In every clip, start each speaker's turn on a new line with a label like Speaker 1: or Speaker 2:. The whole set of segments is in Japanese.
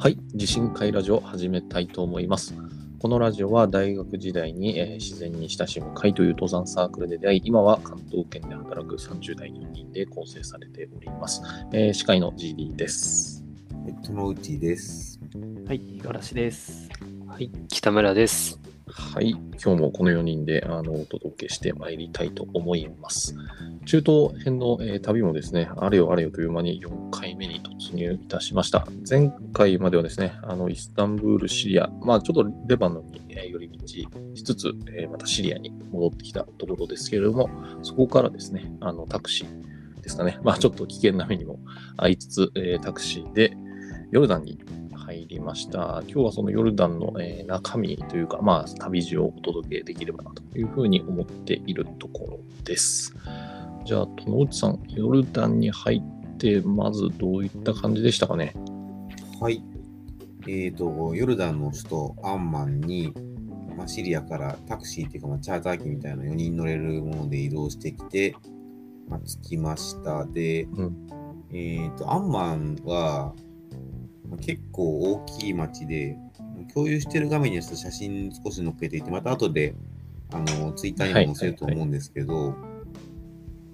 Speaker 1: はい、地震会ラジオ始めたいと思います。このラジオは大学時代に、えー自然に親しむ会という登山サークルで出会い、今は関東圏で働く30代4人で構成されております。えー司会の GD です。
Speaker 2: はい、友内です。
Speaker 3: はい、五十嵐です。
Speaker 4: はい、北村です。
Speaker 1: はい、今日もこの4人であのお届けしてまいりたいと思います。中東編の、えー旅もですね、あれよあれよという間に4回目に突入いたしました。前回まではですね、あのイスタンブール、シリア、まあちょっとレバノンに、えー寄り道しつつ、えーまたシリアに戻ってきたところですけれども、そこからですね、あのタクシーですかね、まあちょっと危険な目にも遭いつつ、えタクシーでヨルダンに入りました。今日はそのヨルダンの、えー中身というか、まあ、旅路をお届けできればなというふうに思っているところです。じゃあ、友内さん、ヨルダンに入って、まずどういった感じでしたかね？
Speaker 2: はい。えっ、と、ヨルダンの首都アンマンに、まあ、シリアからタクシーっていうか、まあ、チャーター機みたいな4人乗れるもので移動してきて、まあ、着きました。で、
Speaker 1: うん
Speaker 2: えっ、と、アンマンは、まあ結構大きい町で、共有してる画面には写真少し載っけていて、また後で、あの、ツイッターにも載せると思うんですけど、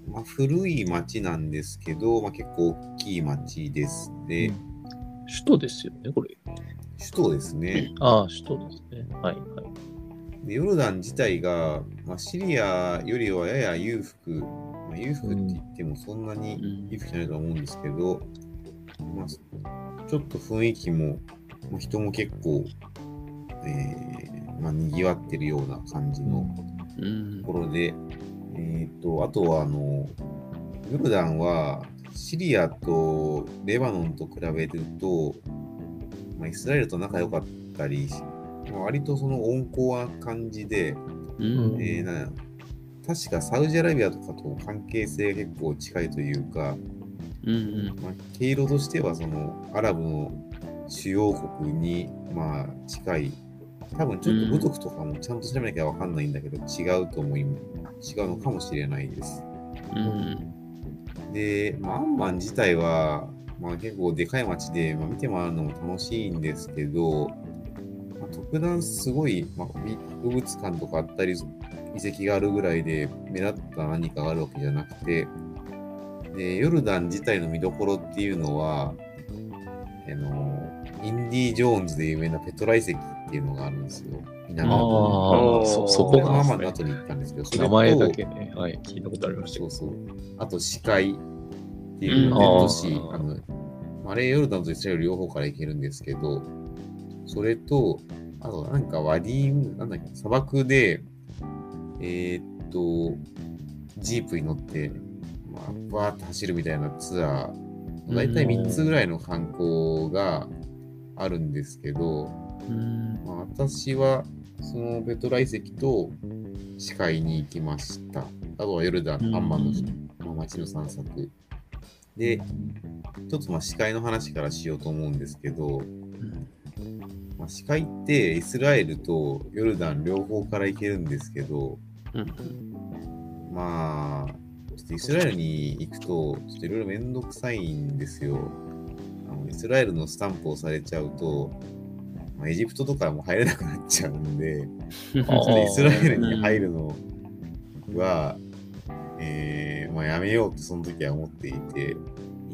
Speaker 2: まあ、古い町なんですけど、まあ、結構大きい町です。で、
Speaker 1: 首都ですよね、これ。
Speaker 2: 首都ですね。
Speaker 1: ああ、首都ですね。はい、はい。
Speaker 2: でヨルダン自体が、まあ、シリアよりはやや裕福、まあ、裕福って言ってもそんなに裕福じゃないと思うんですけど、まあ、ちょっと雰囲気も、まあ、人も結構、えーまあ、賑わってるような感じの
Speaker 3: うん。
Speaker 2: ところで、えっ、と、あとは、あの、ヨルダンは、シリアとレバノンと比べると、まあ、イスラエルと仲良かったり、まあ、割とその温厚な感じで、
Speaker 3: うん。
Speaker 2: えーな確かサウジアラビアとかと関係性が結構近いというか、
Speaker 3: うん
Speaker 2: まあ、経路としてはそのアラブの主要国にまあ近い、多分ちょっと部族とかもちゃんと調べなきゃわかんないんだけど、違うと思い、違うのかもしれないです。
Speaker 3: うん
Speaker 2: で、まあ、アンマン自体は、まあ、結構でかい町で、まあ、見て回るのも楽しいんですけど、まあ、特段すごい、まあ、博物館とかあったり、遺跡があるぐらいで目立った何かがあるわけじゃなくて、で、ヨルダン自体の見どころっていうのは、あの、インディ・ジョーンズで有名なペトラ遺跡っていうのがあるんですよ。南
Speaker 1: ああそ、そ
Speaker 2: こ
Speaker 1: こ
Speaker 2: れはママの。後に行ったんですけど、それと
Speaker 1: 名前だけね、はい、聞いたことありました。
Speaker 2: そうそう。あと、視界っていうの
Speaker 3: うん
Speaker 2: が都市、
Speaker 1: あ
Speaker 2: の、あれ、ヨルダンとイスラエル両方から行けるんですけど、それと、あと、なんかワディーム、なんだっけ、砂漠で、えーっと、ジープに乗って、まあ、バーって走るみたいなツアー、だいたい3つぐらいの観光があるんですけど、
Speaker 3: うん。
Speaker 2: まあ、私はそのペトラ遺跡と視界に行きました。あとはヨルダン、アンマンの、まあ、街の散策。で、一つまあ視界の話からしようと思うんですけど、まあ、視界ってイスラエルとヨルダン両方から行けるんですけど、まあ、ちょっとイスラエルに行くと、ちょっといろいろめんどくさいんですよ。あのイスラエルのスタンプをされちゃうと、まあ、エジプトとかも入れなくなっちゃうんで、イスラエルに入るのは、えーまあ、やめようってその時は思っていて、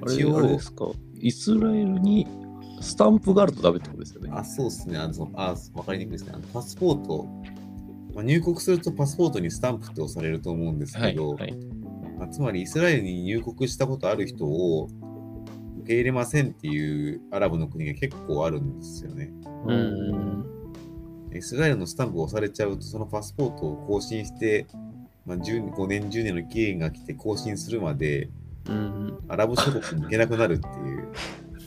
Speaker 2: 一応
Speaker 1: あれで、すか、イスラエルにスタンプがあるとダメってことですよね。
Speaker 2: あ、そうですね。あの、あ、わかりにくいですね。あのパスポート、まあ、入国するとパスポートにスタンプって押されると思うんです
Speaker 1: はい、
Speaker 2: けど、
Speaker 1: はい。
Speaker 2: まあ、つまりイスラエルに入国したことある人を受け入れませんっていうアラブの国が結構あるんですよね。
Speaker 3: うん。
Speaker 2: イスラエルのスタンプを押されちゃうと、そのパスポートを更新して、まあ、10 5年、10年の期限が来て更新するまで、
Speaker 3: うん。
Speaker 2: アラブ諸国に行けなくなるっていう、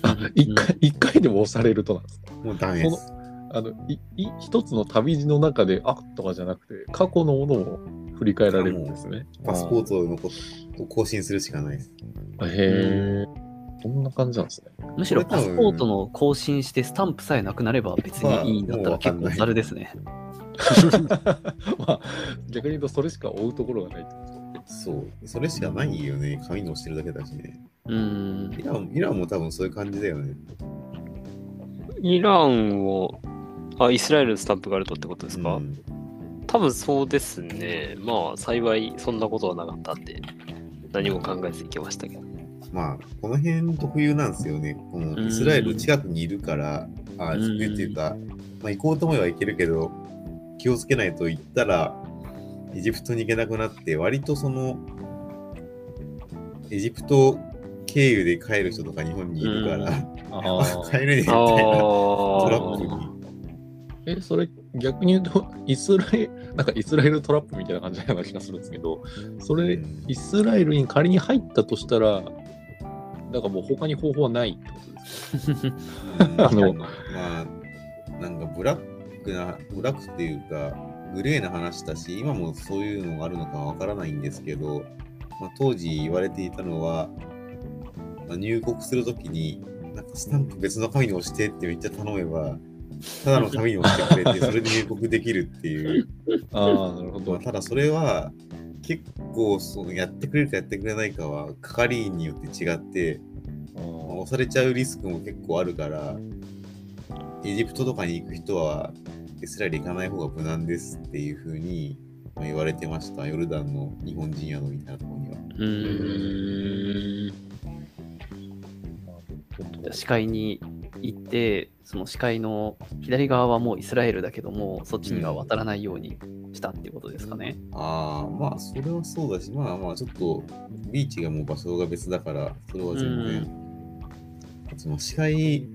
Speaker 1: あ、一回、一回でも押されるとなんですか？
Speaker 2: もうダメです。
Speaker 1: あの、い、い、一つの旅路の中で、あとかじゃなくて、過去のものを振り返られるんですね。
Speaker 2: パスポートのことを更新するしかないです。
Speaker 1: ト。へえ。そんな感じなんですね？
Speaker 3: むしろパスポートの更新してスタンプさえなくなれば別にいいんだったら結構ざるですね。
Speaker 1: まあ、逆に言うと、それしか追うところがないってこと
Speaker 2: そう。それしかないよね。紙に押してるだけだしね。
Speaker 3: うん
Speaker 2: イランイランも多分そういう感じだよね。
Speaker 4: イランを、あ、イスラエルのスタンプがあるとってことですか、
Speaker 2: うん
Speaker 4: 多分そうですね。まあ、幸いそんなことはなかったんで、何も考えず行けましたけど。
Speaker 2: まあ、この辺特有なんですよね。このイスラエル近くにいるから、あ
Speaker 3: うん
Speaker 2: 特有っていうか、まあ、行こうと思えば行けるけど、気をつけないと行ったら、エジプトに行けなくなって、割とその、エジプト経由で帰る人とか日本にいるから、
Speaker 1: あ
Speaker 2: あ 帰るねみたいな
Speaker 4: あ
Speaker 2: トラップ
Speaker 4: あ。
Speaker 2: に。
Speaker 1: え、それ逆に言うと、イスラエル、なんかイスラエルトラップみたいな感じなような気がするんですけど、それ、
Speaker 2: うん。
Speaker 1: イスラエルに仮に入ったとしたら、なんかもう他に方法はないってことですか？あの
Speaker 2: まあ、なんかブラックな、ブラックっていうか、グレーな話だし、今もそういうのがあるのかわからないんですけど、まあ、当時言われていたのは、まあ、入国するときに、なんかスタンプ別の紙に押してってめっちゃ頼めば、ただの紙に押してくれて、それで入国できるっていう。
Speaker 1: ああ、なるほ
Speaker 2: まあ、
Speaker 1: ど。
Speaker 2: ただそれは、結構そのやってくれるかやってくれないかは係員によって違って、
Speaker 1: あ
Speaker 2: まあ
Speaker 1: ー
Speaker 2: 押されちゃうリスクも結構あるから、エジプトとかに行く人は、イスラエル行かない方が無難ですっていうふうにまあ言われてました。ヨルダンの日本人宿みたいなところには。
Speaker 3: う
Speaker 4: う
Speaker 3: ん。
Speaker 4: ーん。
Speaker 3: 視界に行って、その視界の左側はもうイスラエルだけども、そっちには渡らないようにしたっていうことですかね。
Speaker 2: ああ、まあそれはそうだし、まあまあちょっとビーチがもう場所が別だから、それは全然。その視界、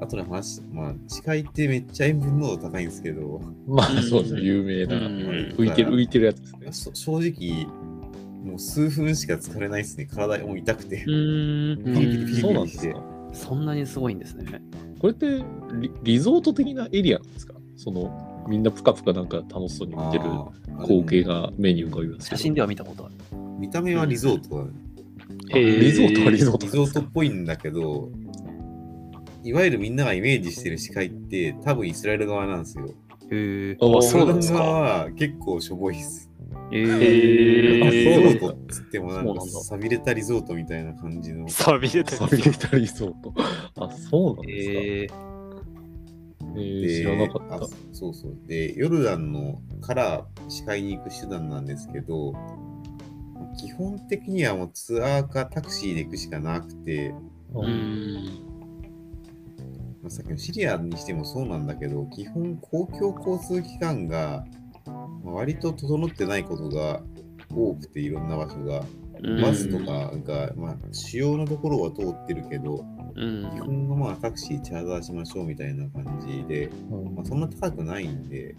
Speaker 2: あとで話し、まあ視界ってめっちゃ塩分濃度高いんですけど、
Speaker 1: まあ、そうですね、有名な。
Speaker 3: うん
Speaker 1: 浮いてる、浮いてるやつですね。
Speaker 2: そ正直、もう数分しか疲れないですね。体も痛くて。
Speaker 3: うん
Speaker 2: ピリピリピリ
Speaker 1: そうなんですか。
Speaker 3: そんなにすごいんですね。
Speaker 1: これってリリゾート的なエリアなんですか？そのみんなプカプカなんか楽しそうに見てる光景が目に浮かびますけど。
Speaker 3: 写真では見たことある。
Speaker 2: 見た目はリゾートだね。
Speaker 1: あリゾートはリゾート
Speaker 2: リゾートっぽいんだけど、いわゆるみんながイメージしてる視界って多分イスラエル側なんですよ。
Speaker 3: へえ。
Speaker 1: あ
Speaker 4: あそうなんですか
Speaker 2: 結構しょぼいっす。
Speaker 3: え
Speaker 4: へ
Speaker 3: ー
Speaker 4: ー
Speaker 2: リゾートっつってもなんか
Speaker 3: そうなんだ
Speaker 2: 寂れたリゾートみたいな感じの。
Speaker 4: 錆びれた
Speaker 1: リゾート。あ、そうなんですか。え
Speaker 3: えー
Speaker 1: ー知らなかった
Speaker 2: あ。そうそう。で、ヨルダンのから視界に行く手段なんですけど、基本的にはもうツアーかタクシーで行くしかなくて、
Speaker 1: う
Speaker 4: うんん。
Speaker 2: まあ、さっきのシリアにしてもそうなんだけど、基本公共交通機関がまあ割と整ってないことが多くて、いろんな場所が。
Speaker 3: うん
Speaker 2: バスとかが、まあ、主要なところは通ってるけど、
Speaker 3: うん
Speaker 2: 基本はまあタクシーチャーターしましょうみたいな感じで、
Speaker 1: うん
Speaker 2: まあ、そんな高くないんで、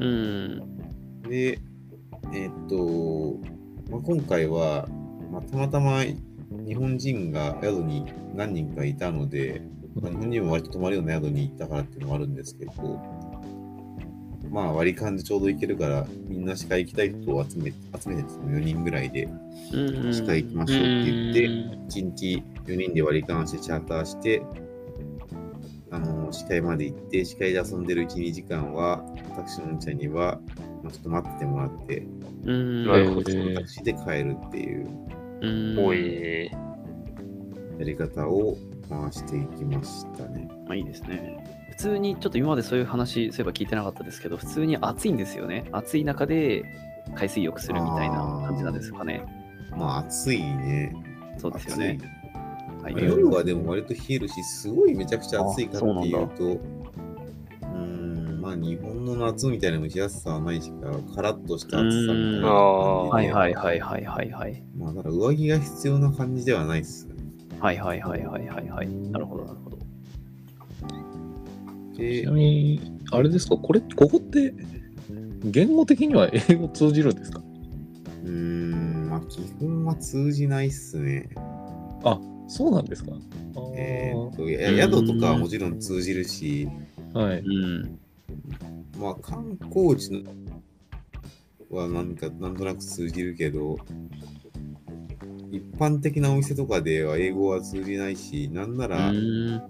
Speaker 3: うん。
Speaker 2: で、えーっと、まあ、今回は、まあ、たまたま日本人が宿に何人かいたので、まあ、日本人も割と泊まるような宿に行ったからっていうのもあるんですけど、まあ割り勘でちょうど行けるから、みんな歯科行きたい人を集め集めてその4人ぐらいで
Speaker 3: うん
Speaker 2: 歯科行きましょうって言って、
Speaker 4: うん
Speaker 2: 1日4人で割り勘してチャーターして、あの、歯科医まで行って、歯科医で遊んでる1、2時間は、タクシーのおんちゃんには、まあ、ちょっと待っててもらって、
Speaker 3: うん。
Speaker 4: なるほど
Speaker 1: えー
Speaker 2: タクシーで帰るっていう
Speaker 3: うん
Speaker 4: おい。
Speaker 2: やり方を回していきましたね。
Speaker 3: まあいいですね。普通にちょっと今までそういう話、そういえば聞いてなかったですけど、普通に暑いんですよね。暑い中で海水浴するみたいな感じなんですかね。
Speaker 2: まあ暑いね。
Speaker 3: そうですよね。はい
Speaker 2: 夜はでも割と冷えるし、すごいめちゃくちゃ暑いかっていう
Speaker 3: あ
Speaker 2: と、うーん、まあ日本の夏みたいな蒸し暑さはないしか、カラッとした暑さみたいな感じで。
Speaker 3: はいはいはいはいはいはい。
Speaker 2: まあ、ただ上着が必要な感じではないっす。
Speaker 3: はいはいはいはいはいはい。なるほどなるほど。
Speaker 2: で
Speaker 1: ちなみに、あれですか、これ、ここって、言語的には英語通じるんですか？
Speaker 2: うーん、まあ基本は通じないっすね。
Speaker 1: あ、そうなんですか？
Speaker 2: えーっと、や宿とかはもちろん通じるし、
Speaker 1: はい。
Speaker 3: うん。
Speaker 2: まあ観光地のはなんかなんとなく通じるけど、一般的なお店とかでは英語は通じないし、なんなら、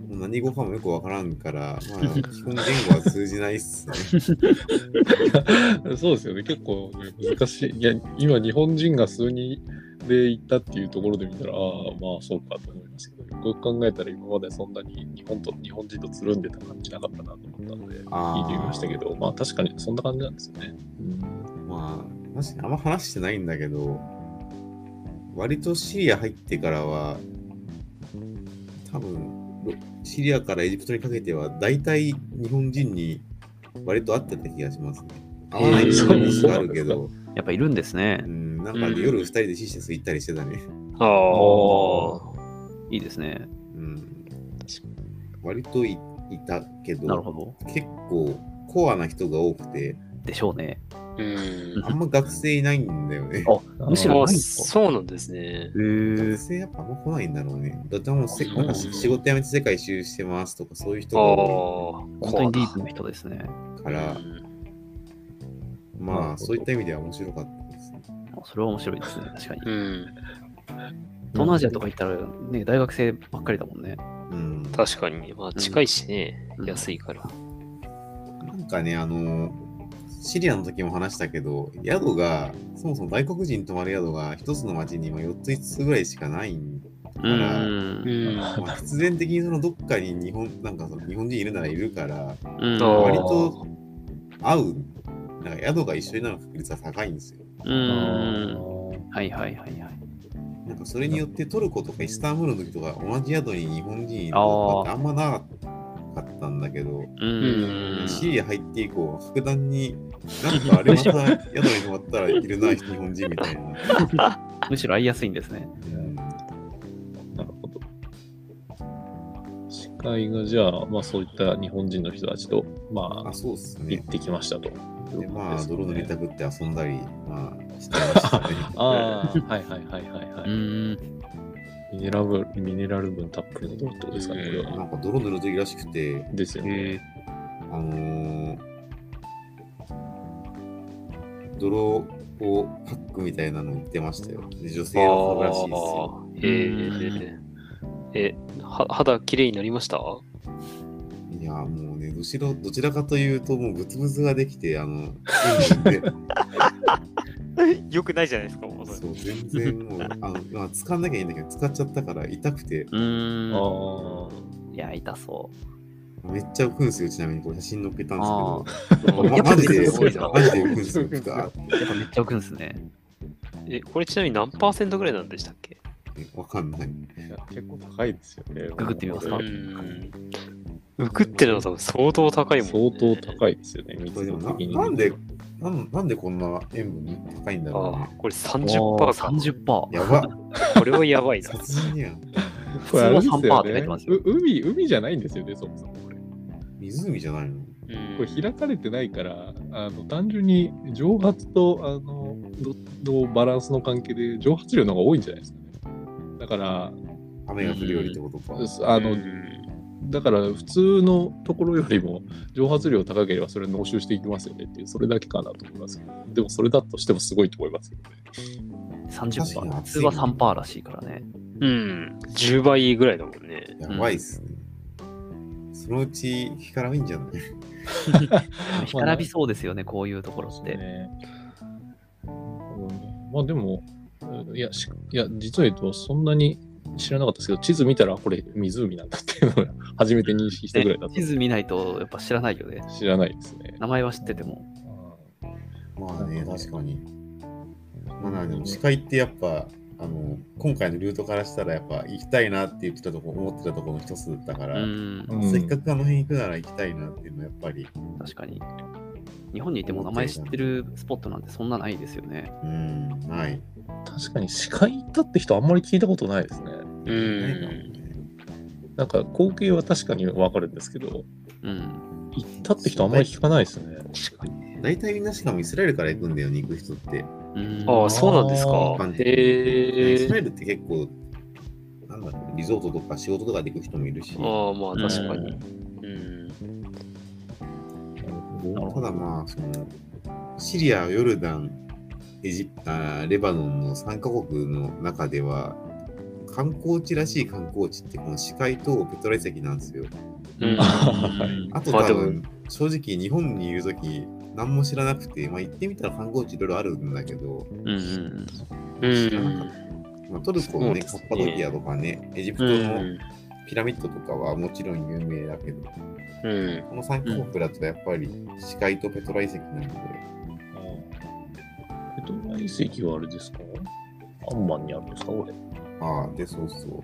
Speaker 2: 何語かもよくわからんから、まあ、基本言語は通じないっすね。
Speaker 1: そうですよね、結構ね難しい。いや、今、日本人が数人で行ったっていうところで見たら、ああ、まあそうかと思いますけど、よく考えたら今までそんなに日本と日本人とつるんでた感じなかったなと思ったので、聞いてみましたけど、まあ確かにそんな感じなんですよね。うん
Speaker 2: まあ、確かにあんま話してないんだけど、割とシリア入ってからは、多分ロシリアからエジプトにかけては、大体日本人に割と合ってた気がしますね。合わない人も
Speaker 1: そう
Speaker 2: あるけど、
Speaker 3: やっぱいるんですね
Speaker 2: う。ん、なんかね、
Speaker 4: うん
Speaker 2: 夜二人でシーシャス行ったりしてたね。
Speaker 4: ああ。
Speaker 3: いいですね。
Speaker 2: うん、割といいたけど、
Speaker 3: なるほど。
Speaker 2: 結構コアな人が多くて、
Speaker 3: でしょうね。
Speaker 4: うん。
Speaker 2: あんま学生いないんだよね。
Speaker 3: あ、むしろ
Speaker 4: あ
Speaker 3: ないんですか
Speaker 4: そうなんですね。
Speaker 3: へ
Speaker 2: 学
Speaker 3: え。
Speaker 2: 生やっぱあんま来ないんだろうね。だってもうせなんかし仕事辞めて世界一周してますとかそういう人
Speaker 4: ああ
Speaker 2: が多
Speaker 3: 本当にディープな人ですね。
Speaker 2: いから、まあそういった意味では面白かったですね。
Speaker 3: あそれは面白いですね。確かに。
Speaker 4: うん。
Speaker 3: 東南アジアとか行ったら、ね、大学生ばっかりだもんね。
Speaker 2: うん。
Speaker 4: 確かに。まあ近いしね。
Speaker 3: うん
Speaker 4: 安いから。
Speaker 2: なんかね、あの、シリアの時も話したけど、宿が、そもそも外国人泊まる宿が一つの町に今4つ5つぐらいしかないん
Speaker 3: う
Speaker 2: ら
Speaker 3: ん。
Speaker 4: うん。
Speaker 2: まあ、必然的にそのどっかに日本、なんかその日本人いるならいるから、割と合う、なんか宿が一緒になる確率は高いんですよ。
Speaker 3: うん。はいはいはいはい。
Speaker 2: なんかそれによってトルコとかイスタンブールの時とか同じ宿に日本人いるとかってあんまなかったんだけど、
Speaker 3: うん。
Speaker 2: シリア入って以降、格段になんかあれまた宿に泊まったらいるな、日本人みたいな。
Speaker 3: むしろ会いやすいんですね。
Speaker 2: うん
Speaker 1: なるほど。司会がじゃあ、まあそういった日本人の人たちと、ま
Speaker 2: あ、
Speaker 1: あ、
Speaker 2: そうっすね
Speaker 1: 行っ。てきましたと。
Speaker 2: で、まあ、泥塗りた
Speaker 1: く。
Speaker 2: くって遊んだり、まあ、してましたね。
Speaker 1: ああ、はいはいはいはいはい。
Speaker 3: うん。
Speaker 1: ミネラルミネラル分たっぷりの泥ってことですかね、これ
Speaker 2: な
Speaker 1: は。
Speaker 2: んか泥塗るといいらしくて、
Speaker 1: ですよね。
Speaker 2: あのー、泥をパックみたいなの売ってましたよ。で女性は買うらしいですよ。
Speaker 4: あーへえ。え、は肌きれいになりました？
Speaker 2: いや、もうね、どちらどちらかというと、もうブツブツができて、あの、
Speaker 4: よくないじゃないですか、もうそれ
Speaker 2: そう、全然もう、あの、まあ、使わなきゃいいんだけど、使っちゃったから痛くて、
Speaker 3: うん。
Speaker 1: あ
Speaker 3: いや、痛そ
Speaker 2: めっちゃ浮くんですよ、ちなみにこれ写真載っけたんです
Speaker 3: あ
Speaker 2: けど、ま
Speaker 3: やっぱ
Speaker 2: マジで、
Speaker 3: すごいな
Speaker 2: マジで浮くんですよ、ふかーって
Speaker 3: う。やっぱめっちゃ浮くんですね。
Speaker 4: え、これちなみに何パーセントぐらいなんでしたっけ？
Speaker 2: わかんない。
Speaker 1: 結構高いですよね。
Speaker 3: ググってみますか？
Speaker 4: うん。浮くってのは多分相当高いもん、ね。
Speaker 1: 相当高いですよね、
Speaker 2: これ
Speaker 1: 密
Speaker 2: でもな
Speaker 1: 度的に。
Speaker 2: なんでなん、なんでこんな塩分高いんだろうね。
Speaker 4: ああ、これ30%か。
Speaker 3: 30%。
Speaker 2: やば、
Speaker 4: これはやばいな。
Speaker 2: 殺人やん。
Speaker 3: 普通は3%って書いてますよ
Speaker 1: う海、海じゃないんですよね、そもそもこれ。
Speaker 2: 湖じゃないの？
Speaker 4: うん
Speaker 1: これ開かれてないから、あの単純に蒸発とあのののバランスの関係で蒸発量の方が多いんじゃないですかね。だから、
Speaker 2: 雨が降るよりってことか。
Speaker 1: あの、
Speaker 4: うん
Speaker 1: だから普通のところよりも蒸発量高ければそれ濃縮していきますよねっていう、それだけかなと思いますけど、でもそれだとしてもすごいと思いますけどね。
Speaker 3: 30%。
Speaker 2: 確かに
Speaker 3: 普通は3%らしいからね。
Speaker 4: うん。10倍ぐらいだもんね。
Speaker 2: やばいっすね。そのうち干からびんじゃない？
Speaker 3: 干からびそうですよね、こういうところって。
Speaker 1: ね。まあでも、いや、しいや実は言うと、そんなに知らなかったですけど、地図見たらこれ湖なんだっていうのを 初めて認識したぐらいだったんで
Speaker 3: 地図見ないとやっぱ知らないよね。
Speaker 1: 知らないですね。
Speaker 3: 名前は知ってても。
Speaker 2: まあね、確かに。まあなでも視界ってやっぱ、あの、今回のルートからしたらやっぱ行きたいなって言ってたとこ、思ってたところの一つだったか
Speaker 3: う
Speaker 2: ら、
Speaker 3: ん、
Speaker 1: うん
Speaker 2: せっかくあの辺行くなら行きたいなっていうのはやっぱり、
Speaker 3: 確かに。日本にいても名前知ってるスポットなんてそんなないですよね。
Speaker 2: うん、ない。
Speaker 1: 確かに視界行ったって人あんまり聞いたことないですね。
Speaker 4: うん。
Speaker 2: ね。
Speaker 1: なんか光景は確かにわかるんですけど、
Speaker 3: うん。
Speaker 1: 行ったって人あんまり聞かないですね。
Speaker 4: 確かに。
Speaker 2: 大体みんなしかもイスラエルから行くんだよね、行く人って。
Speaker 3: うん、
Speaker 4: ああ、そうなんですかへえ。
Speaker 2: スラエルって結構、なんだろう、リゾートとか仕事とかで行く人もいるし、
Speaker 4: ああ、まあ確かに。
Speaker 1: うん
Speaker 4: うん。
Speaker 2: ただまあ、その、シリア、ヨルダン、エジプあーレバノンの3カ国の中では、観光地らしい観光地ってこの死海とペトラ遺跡なんですよ。
Speaker 4: うん
Speaker 1: はい
Speaker 2: あと多分、正直日本にいるとき何も知らなくて、まあ行ってみたら観光地いろいろあるんだけど、
Speaker 3: うんうん
Speaker 4: う
Speaker 2: 知らなかっ
Speaker 4: ん。
Speaker 2: まあ、トルコのね、
Speaker 4: ね
Speaker 2: ッパドキアとかね、エジプ
Speaker 4: う
Speaker 2: トの
Speaker 4: ん。
Speaker 2: ピラミッドとかはもちろん有名だけど、
Speaker 4: うん。
Speaker 2: この3カ国だとやっぱり死海とペトラ遺跡なので、
Speaker 1: ペトラ遺跡はあれですか？アンマンにあるんですか？これ。
Speaker 2: ああ、で、そうそう。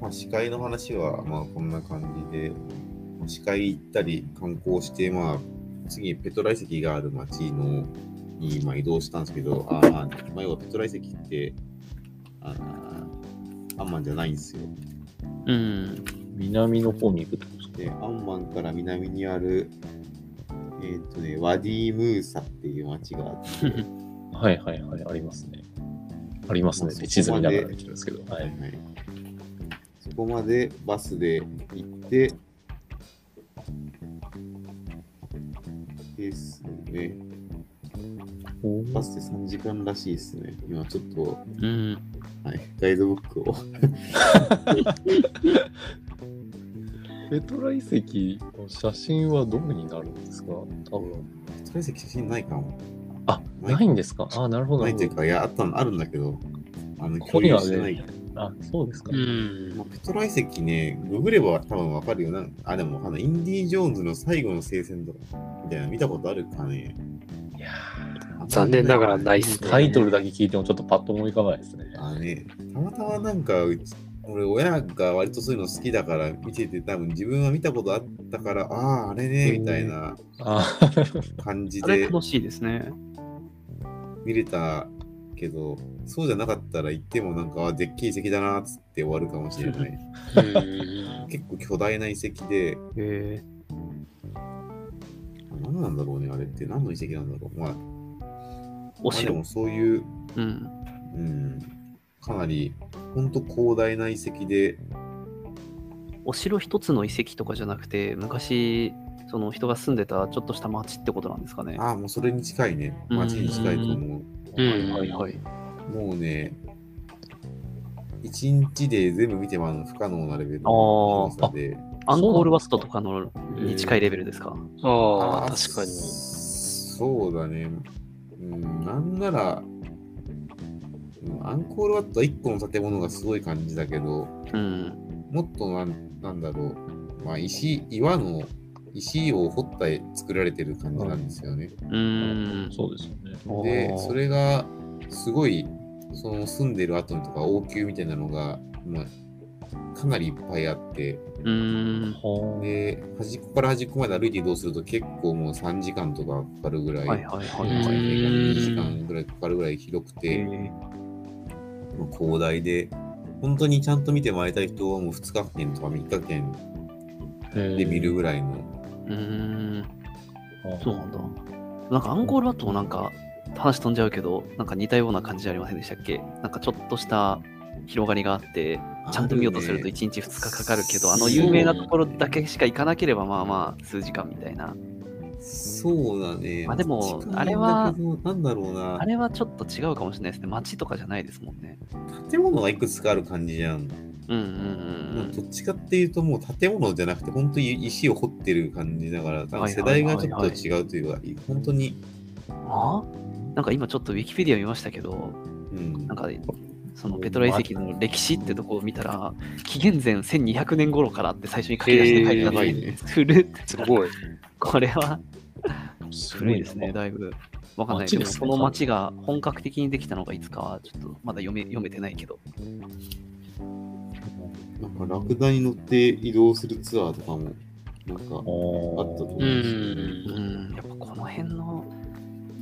Speaker 2: まあ、死海の話は、まあ、こんな感じで、まあ死海行ったり観光して、まあ、次、ペトラ遺跡がある町のに、まあ、移動したんですけど、ああ、まあ、まあ、要はペトラ遺跡って、ああアンマンじゃないんですよ。
Speaker 3: うん。
Speaker 1: 南の方に行くってことですか？
Speaker 2: で、アンマンから南にある、えっ、とね、ワディ・ムーサっていう町があって、
Speaker 1: はいはいはい、ありますね。ありますね。地図見ながら見てるんですけど。は
Speaker 2: はい
Speaker 1: い。
Speaker 2: はい。そこまでバスで行って、ですね。バスで3時間らしいですね。今ちょっと、
Speaker 3: うん。
Speaker 2: はい、ガイドブックを。
Speaker 1: ペトラ遺跡の写真はどこになるんですか？多分。
Speaker 2: トラ遺跡写真ないかも。
Speaker 1: あ、
Speaker 2: ない
Speaker 1: ないんですか？あ、なるほど。なるほど
Speaker 2: ないというか、いや、あったのあるんだけど、あの、共
Speaker 1: には
Speaker 2: してない。
Speaker 1: あ、そうですか。
Speaker 4: うん
Speaker 2: まあ、ペトラ遺跡ね、ググれば多分わかるよな。あ、でもわかんない。インディ・ジョーンズの最後の聖戦とか、みたいなの見たことあるかね。
Speaker 1: いや
Speaker 4: 残念ながらないっすね。
Speaker 1: タイトルだけ聞いてもちょっとパッと思い浮かばないですね。
Speaker 2: あね、たまたまなんか俺、親が割とそういうの好きだから見てて、多分自分は見たことあったから、ああ、あれね、みたいな
Speaker 1: あ
Speaker 2: 感じで
Speaker 3: あれ楽しいですね。
Speaker 2: 見れたけど、そうじゃなかったら行ってもなんか、あでっけえ遺跡だなっつって終わるかもしれない。
Speaker 4: うん
Speaker 2: 結構巨大な遺跡で、
Speaker 3: へえ。
Speaker 2: 何なんだろうね、あれって。何の遺跡なんだろう。まあ、
Speaker 3: お城
Speaker 2: まあでも。そういう、
Speaker 3: うん。
Speaker 2: うん、かなり、ほんと広大な遺跡で、
Speaker 3: お城一つの遺跡とかじゃなくて、昔、その人が住んでたちょっとした町ってことなんですかね。
Speaker 2: ああ、もうそれに近いね。街に近いと思う。
Speaker 4: うん
Speaker 3: はいはい。
Speaker 2: もうね、一日で全部見てもらうの不可能なレベルの広さで。
Speaker 3: アンコールワットとかのに近いレベルですか？
Speaker 4: ああ、
Speaker 2: ー
Speaker 4: 確かに。
Speaker 2: そうだね。うん、なんなら、うんアンコールワットは1個の建物がすごい感じだけど、
Speaker 3: うん。
Speaker 2: もっとなんなんだろう、まあ、石、岩の石を掘って作られてる感じなんですよね。
Speaker 3: うーん。
Speaker 1: そうですよね。
Speaker 2: で、それがすごい、その住んでる後とか王宮みたいなのが、まあ、かなりいっぱいあって、
Speaker 3: うーん。
Speaker 1: は
Speaker 2: で、端っこから端っこまで歩いて移動すると結構もう3時間とかかかるぐらい、
Speaker 3: はいはいはい
Speaker 4: うん
Speaker 3: はい。
Speaker 2: 2時間ぐらいかかるぐらい広くて、広大で、本当にちゃんと見てもらいたい人はもう2日券とか3日券
Speaker 1: ー
Speaker 2: で見るぐらいの、
Speaker 3: ーうーん。
Speaker 1: あ
Speaker 3: そうなんだ。なんかアンコールワットもなんか話飛んじゃうけど、なんか似たような感じじゃありませんでしたっけ？なんかちょっとした広がりがあって、ちゃんと見ようとすると1日2日かかるけど、あの有名なところだけしか行かなければまあまあ数時間みたいな。
Speaker 2: そうだね。
Speaker 3: まあでもあれは
Speaker 2: なんだろうな
Speaker 3: あ。れはちょっと違うかもしれないですね。街とかじゃないですもんね。
Speaker 2: 建物がいくつかある感じじゃん。
Speaker 3: うんうんうん
Speaker 2: どっちかっていうともう建物じゃなくて本当に石を掘ってる感じだから多分世代がちょっと違うというか、本当に、
Speaker 3: うん。あなんか今ちょっとウィキペディア見ましたけど、
Speaker 2: うん。
Speaker 3: なんかそのペトラ遺跡の歴史ってとこを見たら、紀元前1200年頃からって最初に書き出して書いてあって、
Speaker 2: へーやばいね。
Speaker 3: 古っ
Speaker 4: すごい。
Speaker 3: これは
Speaker 1: す
Speaker 3: 古いですね、だいぶ。わかんないけど、この街が本格的にできたのがいつかは、ちょっとまだ読め読めてないけど。
Speaker 2: なんかラクダに乗って移動するツアーとかもなんか
Speaker 1: あ
Speaker 2: あったと思
Speaker 4: う。
Speaker 2: うん
Speaker 3: うんん、やっぱこの辺の、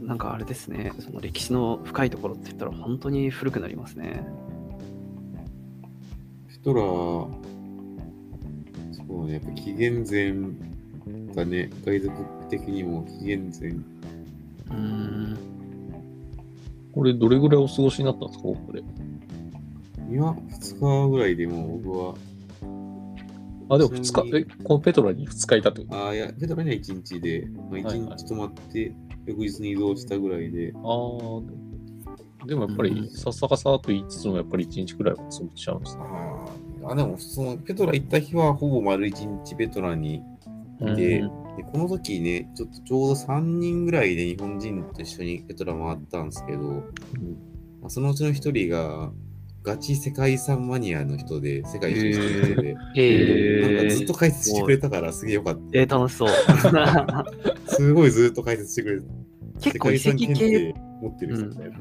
Speaker 3: なんかあれですね、その歴史の深いところって言ったら本当に古くなりますね。
Speaker 2: ペトラそうねやっぱ紀元前がねガイドブック的にも紀元前
Speaker 3: うん。
Speaker 1: これどれぐらいお過ごしになったんですか？これ。
Speaker 2: いや2日ぐらいでもう僕は。
Speaker 1: あ、でも2
Speaker 2: ちなみに。
Speaker 1: 日、え、このペトラに2日いたってこと？
Speaker 2: ああいやペトラには1日で、まあ、
Speaker 1: はいはい。
Speaker 2: 1日泊まって、翌日に移動したぐらいで。
Speaker 1: ああ、でもやっぱりさっさかさと言いつつもやっぱり1日くらいは過ごしちゃうんですね。
Speaker 2: あー。あでもそのペトラ行った日はほぼ丸1日ペトラにいて、
Speaker 3: うん
Speaker 2: でこの時ねちょっとちょうど3人ぐらいで日本人と一緒にペトラ回ったんですけど、まあ、そのうちの1人がガチ世界遺産マニアの人で、世界一周してる人で、
Speaker 4: え
Speaker 3: へー
Speaker 2: なんかずっと解説してくれたからすげえよかった。
Speaker 3: えー、楽しそう。
Speaker 2: すごいずっと解説してくれて。
Speaker 3: 結構遺跡系
Speaker 2: 持ってる人みたいな。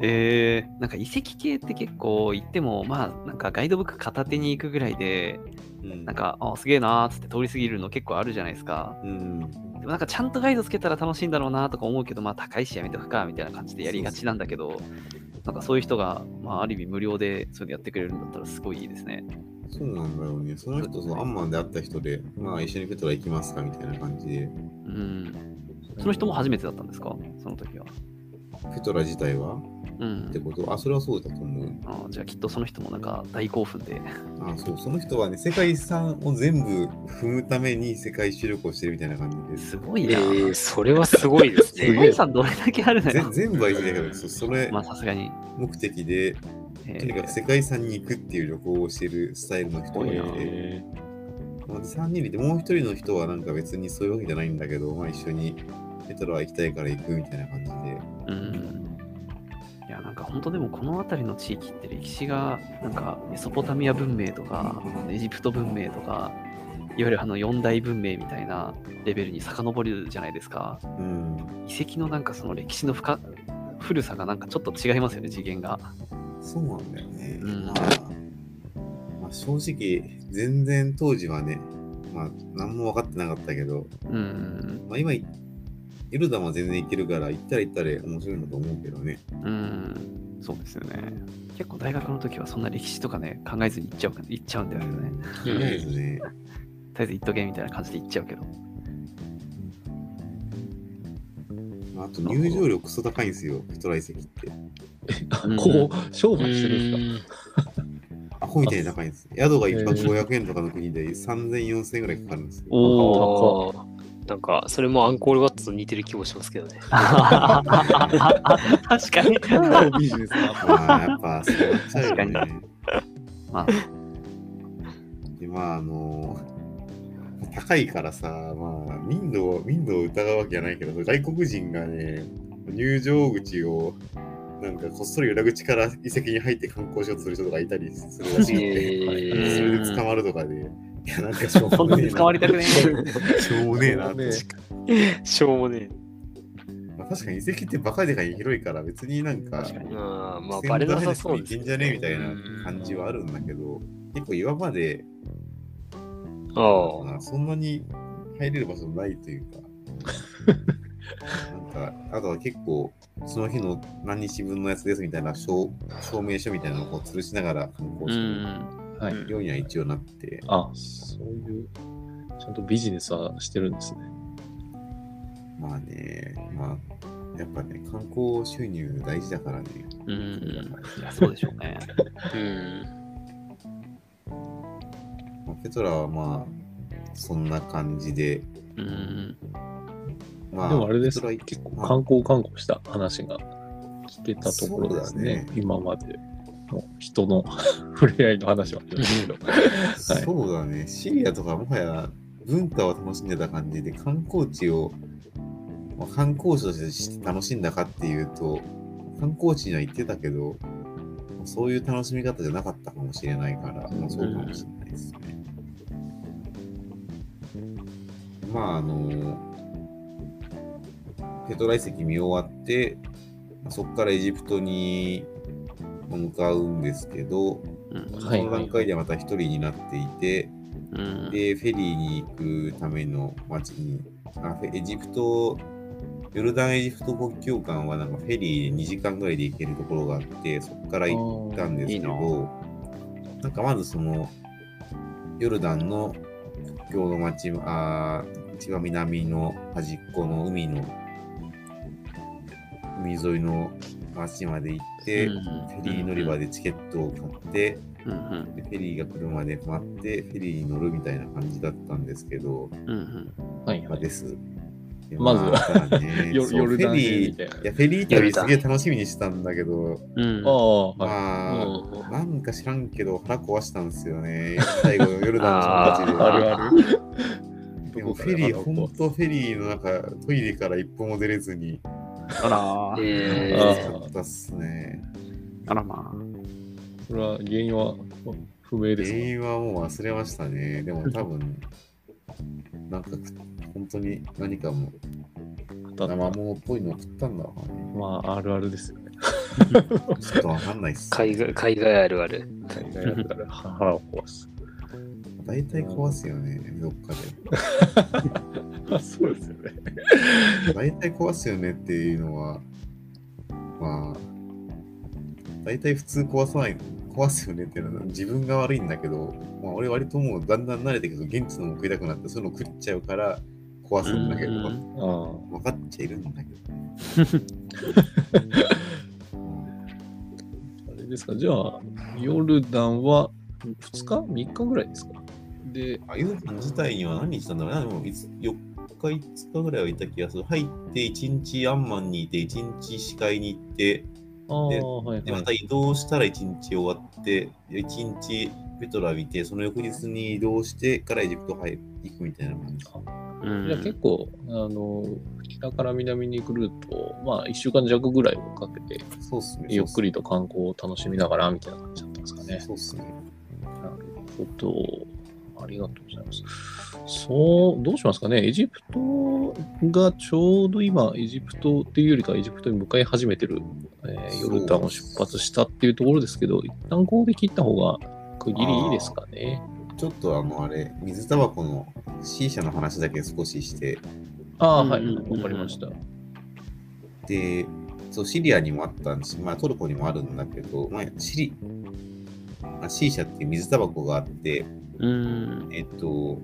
Speaker 3: えー、なんか遺跡系って結構行っても、まあ、なんかガイドブック片手に行くぐらいで、
Speaker 2: うん
Speaker 3: なんか、あ、すげえなーっつって通り過ぎるの結構あるじゃないですか。
Speaker 2: うん。
Speaker 3: でもなんかちゃんとガイドつけたら楽しいんだろうなとか思うけど、まあ高いしやめとくかみたいな感じでやりがちなんだけど、なんかそういう人が、まあある意味無料でそういうのやってくれるんだったらすごいいいですね。
Speaker 2: そうなんだろうね。その人、そのアンマンで会った人で、まあ一緒にペトラ行きますかみたいな感じで、
Speaker 3: うん。その人も初めてだったんですか？その時は。
Speaker 2: ペトラ自体は？
Speaker 3: うん
Speaker 2: って。ことあ、それはそうだと思う。
Speaker 3: あじゃあきっとその人もなんか大興奮で。
Speaker 2: あ、そう、その人はね、世界遺産を全部踏むために世界一周旅行してるみたいな感じです。
Speaker 3: すごい
Speaker 4: え
Speaker 3: な。
Speaker 4: ー、それはすごいですね。
Speaker 3: 世界遺産どれだけあるの
Speaker 2: ぜ
Speaker 3: よ。
Speaker 2: 全部は言いたいけど、そそれ
Speaker 3: まあさすがに。
Speaker 2: 目的で、
Speaker 3: え
Speaker 2: とにかく世界遺産に行くっていう旅行をしてるスタイルの人がいて、
Speaker 1: え
Speaker 2: まあ、3人いて、もう一人の人はなんか別にそういうわけじゃないんだけど、まあ一緒にペトラ行きたいから行くみたいな感じで。
Speaker 3: うん。本当でもこの辺りの地域って歴史が、なんかメソポタミア文明とか、エジプト文明とか、いわゆるあの四大文明みたいなレベルに遡るじゃないですか。
Speaker 2: うん。
Speaker 3: 遺跡のなんかその歴史の深古さがなんかちょっと違いますよね、次元が。
Speaker 2: そうなんだよね。
Speaker 3: うん
Speaker 2: まあ、まあ、正直、全然当時はね、まあ、何も分かってなかったけど、
Speaker 3: うん。
Speaker 2: まあ、今、エルダンは全然行けるから、行ったら行ったら面白いんだと思うけどね。
Speaker 3: うん。そうですよね。結構大学の時はそんな歴史とかね、考えずに行っちゃう行っちゃうんだよね。
Speaker 2: とりあえずね、
Speaker 3: とりあえず行っとけみたいな感じで行っちゃうけど。
Speaker 2: まあ、あと入場料クソ高いんですよ、ペトラ遺跡って。
Speaker 3: うん
Speaker 1: こう、商売してるんですか？
Speaker 2: アホみたいに高いんです。宿が一泊500円とかの国で3000、4000円ぐらいかかるんですよ。
Speaker 3: おー。
Speaker 4: なんか、それもアンコールワットと似てる気もしますけどね。
Speaker 3: 確かに。
Speaker 1: ビジネスな
Speaker 2: まあ、やっぱ、そう
Speaker 3: 確
Speaker 2: ね。
Speaker 3: まあ、
Speaker 2: で、まあ、あの高いからさ、まあ、民度を、民度を疑うわけじゃないけど、外国人がね、入場口を、なんかこっそり裏口から遺跡に入って観光しようとする人とかいたりするらしくて、
Speaker 4: えー
Speaker 2: それで捕まるとかで、いや、なんかしょう
Speaker 3: そんなに
Speaker 2: もねえな。
Speaker 3: 捕まりたくね
Speaker 2: しょうもねえな。って。
Speaker 1: ね
Speaker 4: しょうもね
Speaker 2: まあ、確かに遺跡ってバカでかい広いから、別になんか、
Speaker 3: 確か
Speaker 4: まあ、
Speaker 2: 先
Speaker 4: バレなさそうです
Speaker 2: いけんじゃねえみたいな感じはあるんだけど、結構岩場で、
Speaker 4: あ
Speaker 2: まあそんなに入れる場所ないというか、なんか、あとは結構、その日の何日分のやつですみたいな証証明書みたいなのをこう吊るしながら観光
Speaker 3: う
Speaker 2: す
Speaker 3: ん。
Speaker 1: はい。
Speaker 2: るようには一応なって、
Speaker 1: あ、そういう、ちゃんとビジネスはしてるんですね。
Speaker 2: まあね、まあ、やっぱね、観光収入大事だからね。
Speaker 3: うん。いや、そうでしょうね。
Speaker 4: あ。うん。
Speaker 2: まあ、ペトラはまあ、そんな感じで、
Speaker 3: うん。
Speaker 2: まあ、
Speaker 1: でもあれです
Speaker 2: ペトラ
Speaker 1: 結構
Speaker 2: まあ
Speaker 1: 観光観光した話が聞けたところですね。
Speaker 2: ね
Speaker 1: 今までの人の 触れ合いの話はありますけど。はい
Speaker 2: そうだね、シリアとかもはや文化を楽しんでた感じで、観光地を、まあ、観光地として楽しんだかっていうと、観光地には行ってたけど、そういう楽しみ方じゃなかったかもしれないから、まあ、そうかもしれないですね。まあ、あの、ペトラ遺跡見終わって、まあそこからエジプトにまあ向かうんですけど、
Speaker 3: うん。
Speaker 1: はい
Speaker 2: その段階ではまた一人になっていて、
Speaker 3: うん。
Speaker 2: で、フェリーに行くための町に、あエジプト、ヨルダンエジプト国境間はなんかフェリーで2時間ぐらいで行けるところがあって、そこから行ったんですけ
Speaker 3: いい
Speaker 2: ど、なんかまずその、ヨルダンの国境の町、あー一番南の端っこの海の、海沿いの町まで行って、
Speaker 3: うん
Speaker 2: フェリー乗り場でチケットを買って、
Speaker 3: うんうん。
Speaker 2: でフェリーが来るまで待って、フェリーに乗るみたいな感じだったんですけど、
Speaker 3: うん
Speaker 1: はいはい。
Speaker 2: です。で
Speaker 1: まずは
Speaker 2: フェリー、
Speaker 1: い
Speaker 2: や、フェリー旅すげえ楽しみにしたんだけど、
Speaker 3: うん。
Speaker 2: まあ、
Speaker 4: うん
Speaker 2: なんか知らんけど腹壊したんですよね。最後、ヨルダンの人たちで。
Speaker 1: あるある。
Speaker 2: でもフェリー、ほんとフェリーの中、トイレから一歩も出れずに、
Speaker 3: あらー、
Speaker 4: え
Speaker 1: あ
Speaker 2: きつかったっすね。
Speaker 3: あらまあ。
Speaker 1: それは原因は不明ですか？
Speaker 2: 原因はもう忘れましたね。でも多分、なんか本当に何かも生物っぽいのを食ったんだろうね。
Speaker 1: まあ、あるあるですよね。
Speaker 2: ちょっとわかんないっす。
Speaker 4: 海外海外あるある。
Speaker 1: 海外だったら腹を壊す。
Speaker 2: 大体壊すよね、どっかで。
Speaker 1: あ そうですよね。
Speaker 2: 大体壊すよねっていうのは、まあ、大体普通壊さない、壊すよねっていうのは自分が悪いんだけど、まあ俺割ともうだんだん慣れてくると現地のも食いたくなってそういうの食っちゃうから壊すんだけど、分かっちゃいるんだけど。
Speaker 1: あれですか、じゃあ、ヨルダンは2日 ?3 日ぐらいですか？で、
Speaker 2: あ、ユーザン自体には何日したんだろうな、でもいつ4日、5日ぐらいはいた気がする。入って1日アンマンにいて、1日視界に行って、で
Speaker 1: はいはい
Speaker 2: でま。た移動したら1日終わって、1日ペトラ見て、その翌日に移動してからエジプト入行くみたいな感じ。
Speaker 3: うん
Speaker 1: じゃあ結構、あの、北から南に来ると、まあ、1週間弱ぐらいをかけて、
Speaker 2: そうっすね。
Speaker 1: ゆっくりと観光を楽しみながらみたいな感じだったんですかね。
Speaker 2: そうっすね。
Speaker 1: なるほど。ありがとうございます。そう、どうしますかね。エジプトがちょうど今、エジプトっていうよりか、エジプトに向かい始めてる、えーヨルダンを出発したっていうところですけど、一旦ここで切った方が区切りいいですかね。
Speaker 2: ちょっとあの、あれ、水タバコの C 社の話だけ少しして、
Speaker 1: ああ、はい、
Speaker 3: うんうんうん
Speaker 1: わかりました。
Speaker 2: で、そう、シリアにもあったんし、まあトルコにもあるんだけど、まあ、シリ、まあ、C 社っていう水タバコがあって、
Speaker 3: うん。
Speaker 2: えっと、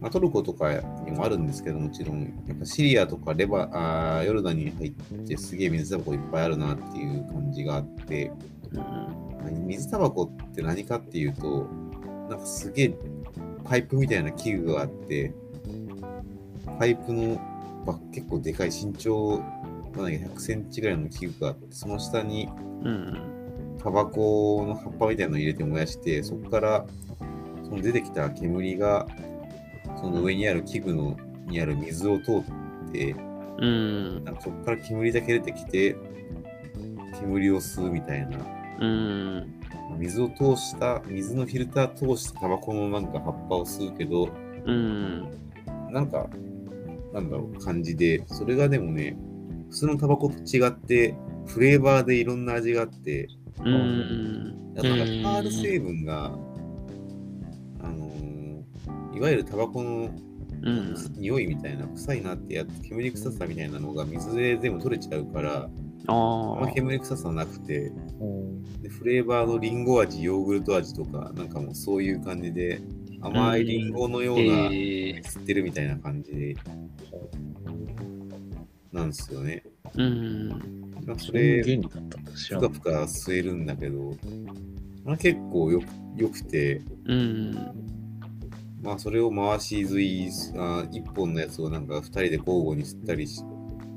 Speaker 2: まあ、トルコとかにもあるんですけど、もちろん、やっぱシリアとかレバあーヨルダンに入ってすげえ水タバコいっぱいあるなっていう感じがあって、水タバコって何かっていうと、なんかすげえパイプみたいな器具があって、パイプのば結構でかい身長まだ100センチぐらいの器具があって、その下に
Speaker 3: うん。
Speaker 2: タバコの葉っぱみたいなのを入れて燃やして、そこからその出てきた煙が、その上にある器具のにある水を通って、
Speaker 3: うん。
Speaker 2: なんかそこから煙だけ出てきて、煙を吸うみたいな。
Speaker 3: うん。
Speaker 2: 水を通した、水のフィルター通したタバコのなんか葉っぱを吸うけど、
Speaker 3: うん。
Speaker 2: なんか、なんだろう、感じで、それがでもね、普通のタバコと違って、フレーバーでいろんな味があって、
Speaker 3: うん。
Speaker 2: なんかタール成分が、あのーいわゆるタバコの
Speaker 3: うん。
Speaker 2: 匂いみたいな、臭いなってやつ、煙臭さみたいなのが水で全部取れちゃうから、あんま。煙臭さなくて、
Speaker 1: うん
Speaker 2: でフレーバーのリンゴ味、ヨーグルト味とか、なんかもうそういう感じで、甘いリンゴのような、
Speaker 4: えー、
Speaker 2: 吸ってるみたいな感じで、なんですよね。
Speaker 1: そ
Speaker 3: うん。
Speaker 2: まあそれ、
Speaker 1: 原理だったんだ。知らな
Speaker 2: ぷかぷか吸えるんだけど、まあ、結構よくよくて、
Speaker 3: うん。
Speaker 2: まあそれを回し吸い、あ1本のやつをなんか2人で交互に吸ったりし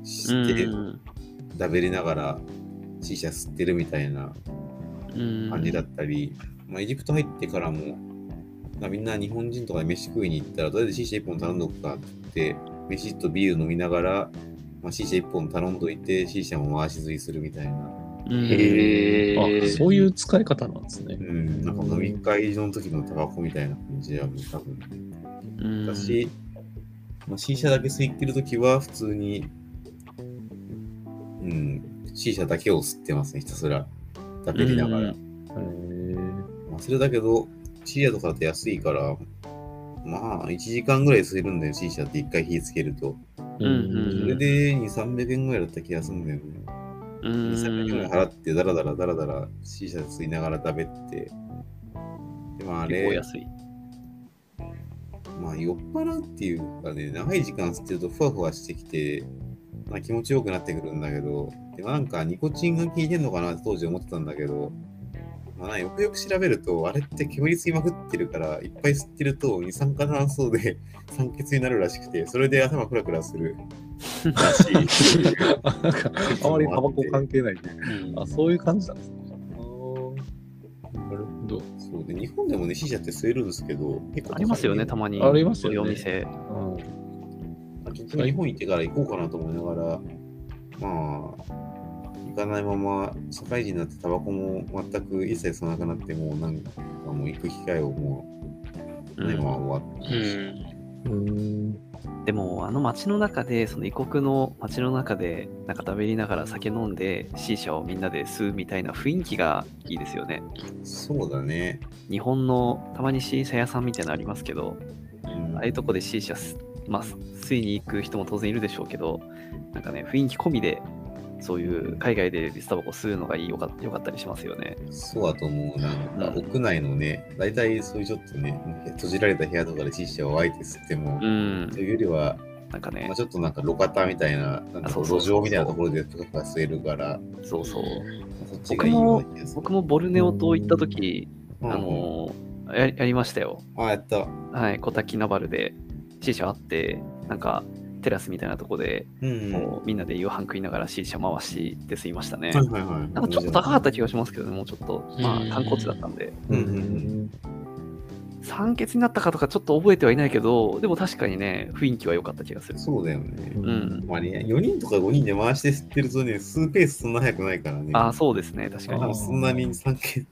Speaker 2: して、
Speaker 3: うん。
Speaker 2: だべりながら C 社吸ってるみたいな
Speaker 3: うん。
Speaker 2: 感じだったり、まあ、エジプト入ってからも、まあ、みんな日本人とかで飯食いに行ったら、とりあえず C 社1本頼んどくかって言って、飯とビール飲みながら、まあ、C 社1本頼んどいて、C 社も回し吸いするみたいな。
Speaker 3: うん。
Speaker 4: へー
Speaker 1: あ、そういう使い方なんですね
Speaker 2: う。ん、なんか飲み会の時のタバコみたいな感じはもう多分。
Speaker 3: うん。
Speaker 2: だし、まあ、C 社だけ吸いってる時は普通に、うん、C 社だけを吸ってますね、ひたすら。食べりながら。
Speaker 3: うん
Speaker 1: へー
Speaker 2: まあ、それだけど、シリアとかだと安いから、まあ、1時間ぐらい吸えるんだよ、C 社って1回火つけると。
Speaker 3: うん
Speaker 2: それで2、300円ぐらいだった気がするんだよね。
Speaker 3: う
Speaker 2: 2、300円。払って、だらだらだらだら C 社吸いながら食べて。で、まあ、あれ。まあ、酔っ払うっていうかね、長い時間吸ってるとふわふわしてきて、まあ、気持ちよくなってくるんだけど、でもなんかニコチンが効いてんのかなって当時思ってたんだけど、まあ、よくよく調べると、あれって煙吸いまくってるから、いっぱい吸ってると二酸化炭素で酸欠になるらしくて、それで頭クラクラするらしい。
Speaker 1: あなんか、あまりタバコ関係ないんで。
Speaker 4: うん
Speaker 1: あ、そういう感じなんですね。あーなるほど。
Speaker 2: そうで日本でもね、シーシャって吸えるんですけど、結構
Speaker 3: ありますよね、たまに。
Speaker 1: ありますよね
Speaker 3: お店。
Speaker 1: うん
Speaker 2: まあ結局日本行ってから行こうかなと思いながら、まあ、行かないまま、社会人になってタバコも全く一切吸わなくなって、もうなんかもう行く機会をもう、ないまま終わったし。
Speaker 4: うん。
Speaker 1: うーん。
Speaker 3: でも、あの街の中で、その異国の街の中で、なんか食べりながら酒飲んで、C 社をみんなで吸うみたいな雰囲気がいいですよね。
Speaker 2: そうだね。
Speaker 3: 日本のたまに C 社屋さんみたいなのありますけど、
Speaker 2: うん
Speaker 3: ああいうとこで C 社す、まあ、吸いに行く人も当然いるでしょうけど、なんかね、雰囲気込みで、そういう海外でスタバコ吸うのがいいよかよかったりしますよね。
Speaker 2: そうだと思う。なんか
Speaker 3: うん
Speaker 2: 屋内のね、大体そういうちょっとね、閉じられた部屋とかで C 社をあえて吸っても、
Speaker 3: うん
Speaker 2: と。いうよりは、
Speaker 3: なんかね
Speaker 2: まあ、、ちょっとなんか路肩みたいな、なんか路上みたいなところでぷか吸えるから、
Speaker 3: そうそう。
Speaker 2: そっちがいいような気がする。
Speaker 3: 僕もボルネオ島行った時、
Speaker 2: うん
Speaker 3: あのや、やりましたよ。
Speaker 2: あ、やった。
Speaker 3: はい、コタキナバルで C 社あって、なんかテラスみたいなとこで、
Speaker 2: うん。
Speaker 3: こうみんなで夕飯食いながら C 社回して吸いましたね。
Speaker 2: はいはいはい。
Speaker 3: なんかちょっと高かった気がしますけどね、もうちょっと、ま
Speaker 4: うん
Speaker 3: あ観光地だったんで。
Speaker 2: うんうんうん
Speaker 3: 酸欠になったかとかちょっと覚えてはいないけど、でも確かにね、雰囲気は良かった気がする。
Speaker 2: そうだよね。
Speaker 3: うん。
Speaker 2: まあね、4人とか5人で回して吸ってるとね、吸うペースそんな速くないからね。
Speaker 3: ああ、そうですね、確かに
Speaker 2: まあ。そんなに3件、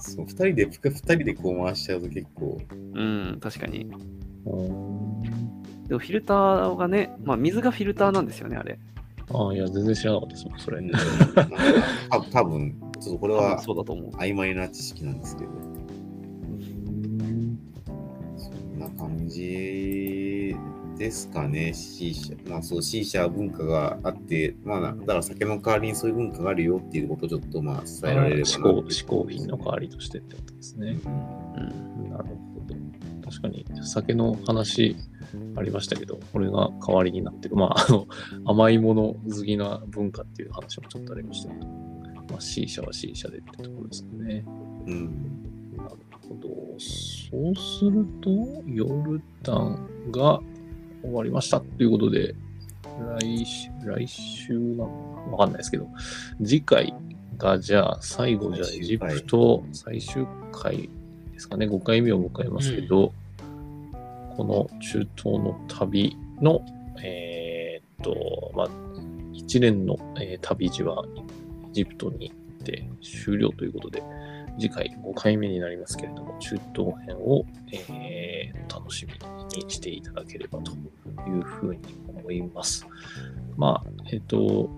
Speaker 2: そう、2人で、2人でこう回しちゃうと結構、
Speaker 3: うん、確かに。
Speaker 1: うん
Speaker 3: でもフィルターがね、まあ水がフィルターなんですよね、あれ。
Speaker 1: ああ、いや、全然知らなかったですもん、それ。
Speaker 2: うんなんかた多分ちょっとこれは
Speaker 3: そうだと思う。
Speaker 2: 曖昧な知識なんですけど、
Speaker 1: うん
Speaker 2: そんな感じですかね、C 社。まあそう、C 社文化があって、まあだから酒の代わりにそういう文化があるよっていうことをちょっとまあ伝えられればな
Speaker 1: 嗜好嗜好品の代わりとしてってことですね。
Speaker 3: うん。
Speaker 1: なるほど。確かに、酒の話ありましたけど、これが代わりになってる。まあ、あの、甘いもの好きな文化っていう話もちょっとありましたけど、まあ、C 社は C 社でってところですかね。
Speaker 2: うん。
Speaker 1: なるほど。そうすると、ヨルダンが終わりましたということで、来週、来週なわかんないですけど、次回がじゃあ最後じゃあエジプト最終回ですかね、5回目を迎えますけど、この中東の旅の、えーっと、まあ、一連の、えー旅路はエジプトに行って終了ということで、次回5回目になりますけれども、中東編を、えー楽しみにしていただければというふうに思います。まあ、えっ、と、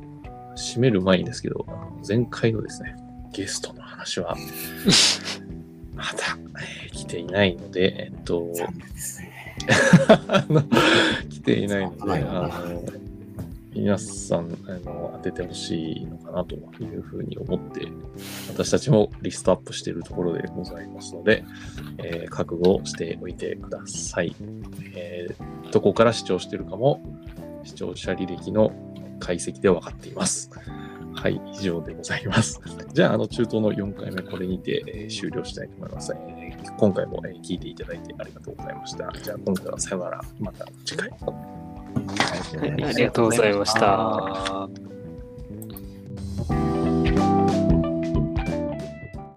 Speaker 1: 締める前にですけど、前回のですね、ゲストの話は、まだ、えー来ていないので、えっ、と、
Speaker 2: ね。
Speaker 1: 来ていないので、あの皆さんあの当ててほしいのかなというふうに思って、私たちもリストアップしているところでございますので、えー覚悟しておいてください、えーどこから視聴しているかも、視聴者履歴の解析で分かっています。はい、以上でございます。じゃあ、あの中東の4回目、これにて、えー終了したいと思います。今回も聞いていただいてありがとうございました。じゃあ今回はさよなら。また次回。
Speaker 4: ありがとうございました。